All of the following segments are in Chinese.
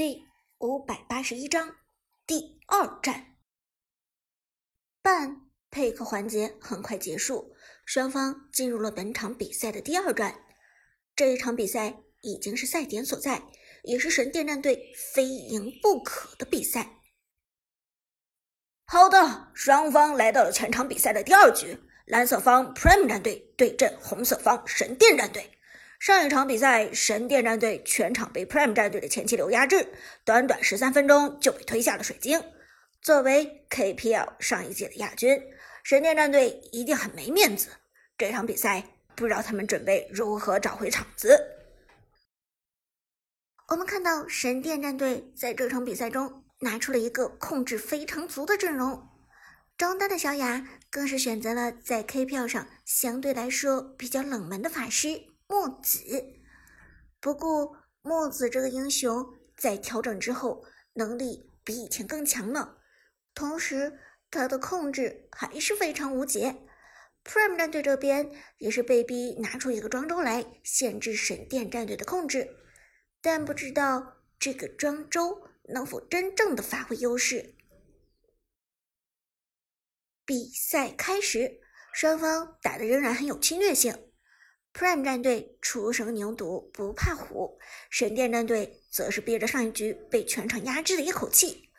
第五百八十一章第二战。半配合环节很快结束，双方进入了本场比赛的第二战。这一场比赛已经是赛点所在，也是神殿战队非赢不可的比赛。好的，双方来到了全场比赛的第二局，蓝色方 Prime 战队对阵红色方神殿战队。上一场比赛，神殿战队全场被 Prime 战队的前期流压制，短短十三分钟就被推下了水晶。作为 KPL 上一届的亚军，神殿战队一定很没面子。这场比赛，不知道他们准备如何找回场子。我们看到神殿战队在这场比赛中拿出了一个控制非常足的阵容，中单的小雅更是选择了在 KPL 上相对来说比较冷门的法师。墨子，不过墨子这个英雄在调整之后，能力比以前更强了。同时，他的控制还是非常无解。Prime 战队这边也是被逼拿出一个庄周来限制神殿战队的控制，但不知道这个庄周能否真正的发挥优势。比赛开始，双方打的仍然很有侵略性。Prime 战队初生牛犊不怕虎，神殿战队则是憋着上一局被全场压制的一口气。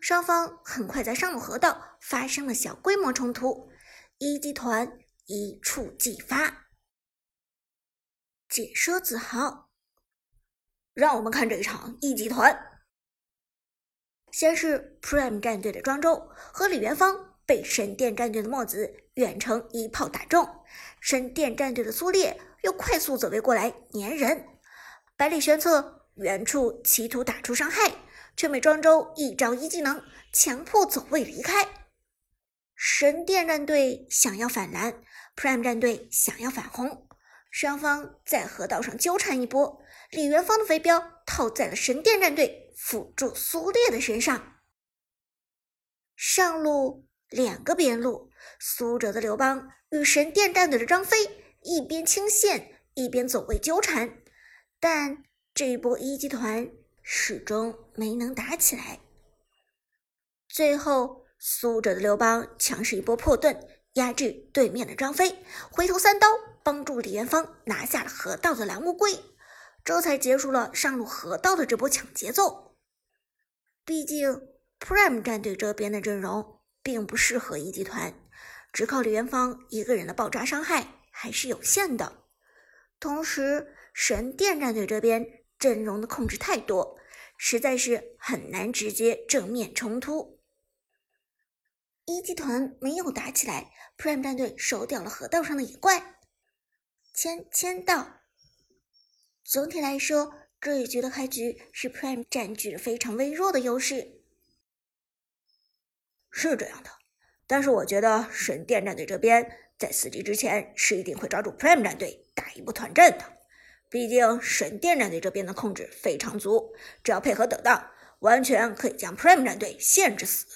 双方很快在上路河道发生了小规模冲突，一级团一触即发。解说子豪，让我们看这一场一级团。先是 Prime 战队的庄周和李元芳被神殿战队的墨子远程一炮打中。神殿战队的苏烈又快速走位过来粘人，百里玄策远处企图打出伤害，却被庄周一招一技能强迫走位离开。神殿战队想要反蓝，Prime 战队想要反红，双方在河道上纠缠一波。李元芳的飞镖套在了神殿战队辅助苏烈的身上，上路两个边路，苏哲的刘邦。与神殿战队的张飞一边清线一边走位纠缠，但这一波一级团始终没能打起来。最后，苏哲的刘邦强势一波破盾，压制对面的张飞，回头三刀帮助李元芳拿下了河道的蓝乌龟，这才结束了上路河道的这波抢节奏。毕竟，Prime 战队这边的阵容并不适合一级团。只靠李元芳一个人的爆炸伤害还是有限的，同时神殿战队这边阵容的控制太多，实在是很难直接正面冲突。一级团没有打起来，Prime 战队收掉了河道上的野怪，签签到。总体来说，这一局的开局是 Prime 占据了非常微弱的优势，是这样的。但是我觉得神殿战队这边在四级之前是一定会抓住 Prime 战队打一波团战的，毕竟神殿战队这边的控制非常足，只要配合得当，完全可以将 Prime 战队限制死。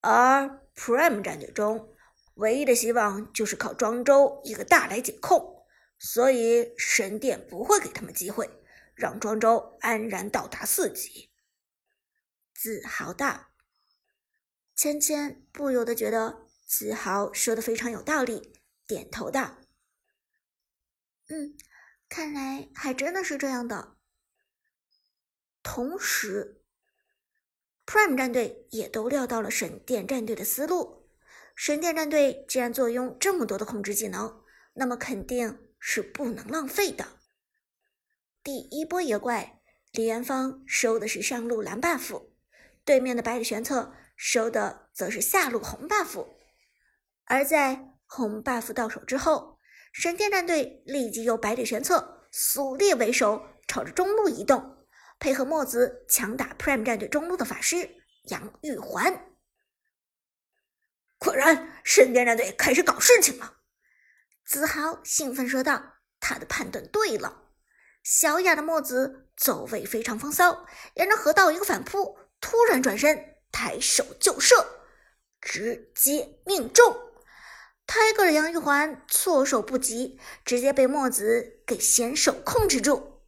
而 Prime 战队中唯一的希望就是靠庄周一个大来解控，所以神殿不会给他们机会，让庄周安然到达四级。自豪大。芊芊不由得觉得子豪说的非常有道理，点头道：“嗯，看来还真的是这样的。”同时，Prime 战队也都料到了神殿战队的思路。神殿战队既然坐拥这么多的控制技能，那么肯定是不能浪费的。第一波野怪，李元芳收的是上路蓝 buff，对面的百里玄策。收的则是下路红 buff，而在红 buff 到手之后，神殿战队立即由百里玄策、苏烈为首，朝着中路移动，配合墨子强打 Prime 战队中路的法师杨玉环。果然，神殿战队开始搞事情了！子豪兴奋说道：“他的判断对了。”小雅的墨子走位非常风骚，沿着河道一个反扑，突然转身。抬手就射，直接命中。Tiger 的杨玉环措手不及，直接被墨子给先手控制住。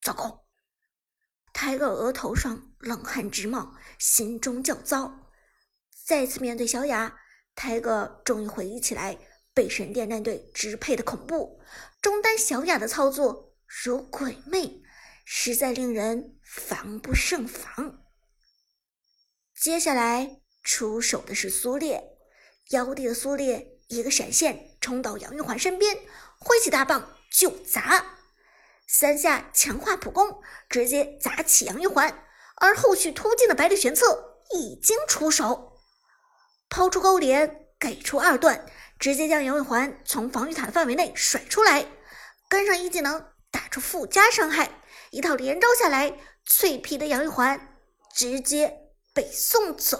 糟糕，泰戈额头上冷汗直冒，心中叫躁。再次面对小雅，泰戈终于回忆起来被神殿战队支配的恐怖。中单小雅的操作如鬼魅，实在令人防不胜防。接下来出手的是苏烈，妖帝的苏烈一个闪现冲到杨玉环身边，挥起大棒就砸。三下强化普攻，直接砸起杨玉环，而后续突进的百里玄策已经出手，抛出勾连，给出二段，直接将杨玉环从防御塔的范围内甩出来，跟上一技能打出附加伤害，一套连招下来，脆皮的杨玉环直接被送走。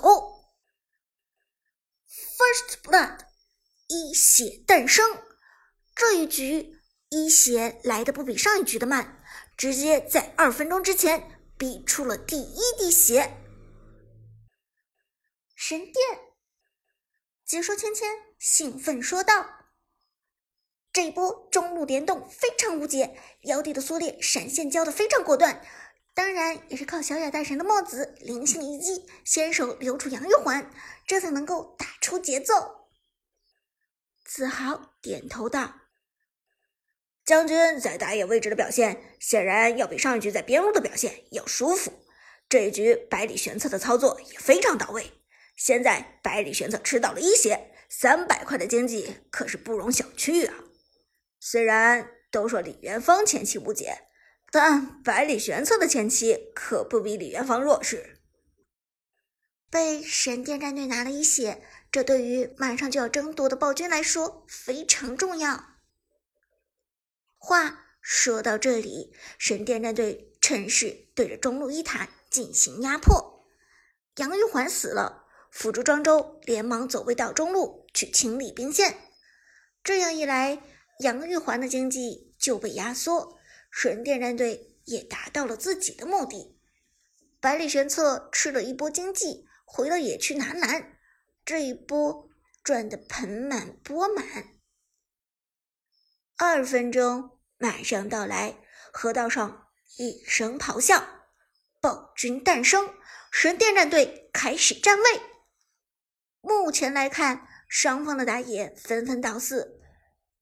First Blood，一血诞生，这一局。一血来的不比上一局的慢，直接在二分钟之前逼出了第一滴血。神殿，解说芊芊兴奋说道：“这一波中路联动非常无解，妖帝的缩烈闪现交的非常果断，当然也是靠小雅大神的墨子灵性一击，先手留住杨玉环，这才能够打出节奏。”子豪点头道。将军在打野位置的表现，显然要比上一局在边路的表现要舒服。这一局百里玄策的操作也非常到位。现在百里玄策吃到了一血，三百块的经济可是不容小觑啊！虽然都说李元芳前期无解，但百里玄策的前期可不比李元芳弱势。被神殿战队拿了一血，这对于马上就要争夺的暴君来说非常重要。话说到这里，神殿战队趁势对着中路一塔进行压迫。杨玉环死了，辅助庄周连忙走位到中路去清理兵线。这样一来，杨玉环的经济就被压缩，神殿战队也达到了自己的目的。百里玄策吃了一波经济，回了野区拿蓝，这一波赚得盆满钵满。二分钟马上到来，河道上一声咆哮，暴君诞生，神殿战队开始站位。目前来看，双方的打野纷纷到四，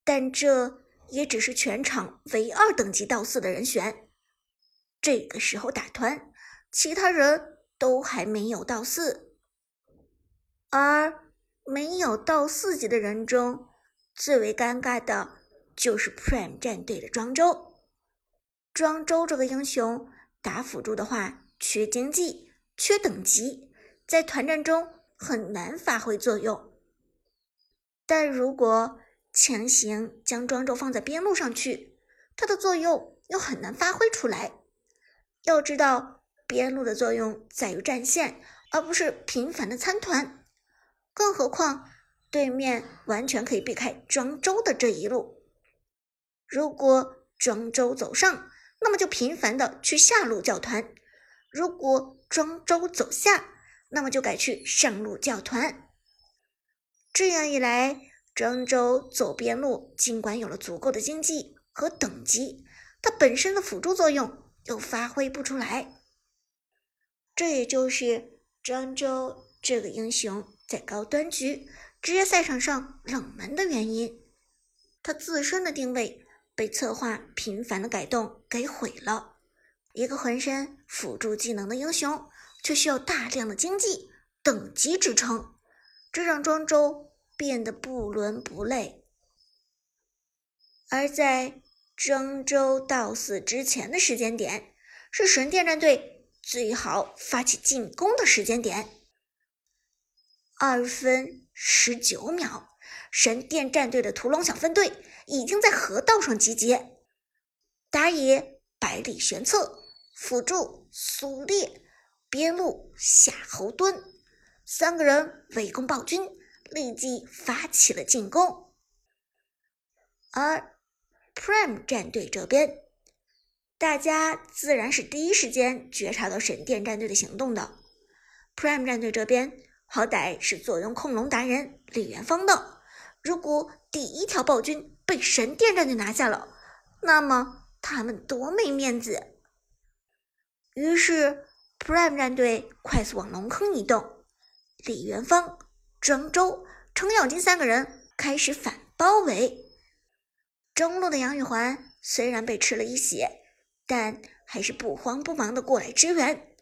但这也只是全场唯二等级到四的人选。这个时候打团，其他人都还没有到四，而没有到四级的人中，最为尴尬的。就是 Prime 战队的庄周，庄周这个英雄打辅助的话，缺经济，缺等级，在团战中很难发挥作用。但如果强行将庄周放在边路上去，它的作用又很难发挥出来。要知道，边路的作用在于战线，而不是频繁的参团。更何况，对面完全可以避开庄周的这一路。如果庄周走上，那么就频繁的去下路叫团；如果庄周走下，那么就改去上路叫团。这样一来，庄周走边路，尽管有了足够的经济和等级，他本身的辅助作用又发挥不出来。这也就是庄周这个英雄在高端局职业赛场上冷门的原因，他自身的定位。被策划频繁的改动给毁了。一个浑身辅助技能的英雄，却需要大量的经济等级支撑，这让庄周变得不伦不类。而在庄周到死之前的时间点，是神殿战队最好发起进攻的时间点。二分十九秒。神殿战队的屠龙小分队已经在河道上集结，打野百里玄策，辅助苏烈，边路夏侯惇，三个人围攻暴君，立即发起了进攻。而 Prime 战队这边，大家自然是第一时间觉察到神殿战队的行动的。Prime 战队这边好歹是坐拥控龙达人李元芳的。如果第一条暴君被神殿战队拿下了，那么他们多没面子！于是 Prime 战队快速往龙坑移动，李元芳、庄周、程咬金三个人开始反包围。中路的杨玉环虽然被吃了一血，但还是不慌不忙的过来支援。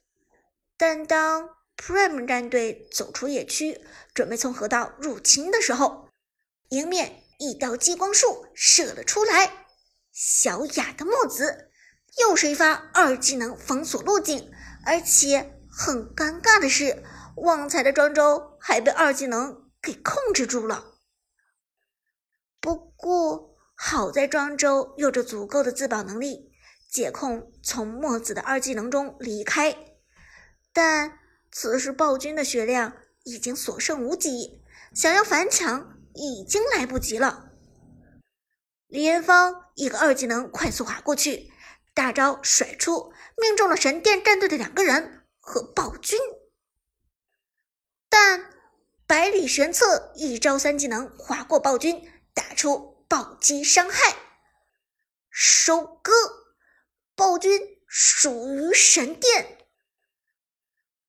但当 Prime 战队走出野区，准备从河道入侵的时候，迎面一道激光束射了出来。小雅的墨子又是一发二技能封锁路径，而且很尴尬的是，旺财的庄周还被二技能给控制住了。不过。好在庄周有着足够的自保能力，解控从墨子的二技能中离开。但此时暴君的血量已经所剩无几，想要反抢已经来不及了。李元芳一个二技能快速划过去，大招甩出，命中了神殿战队的两个人和暴君。但百里玄策一招三技能划过暴君，打出。暴击伤害，收割暴君属于神殿。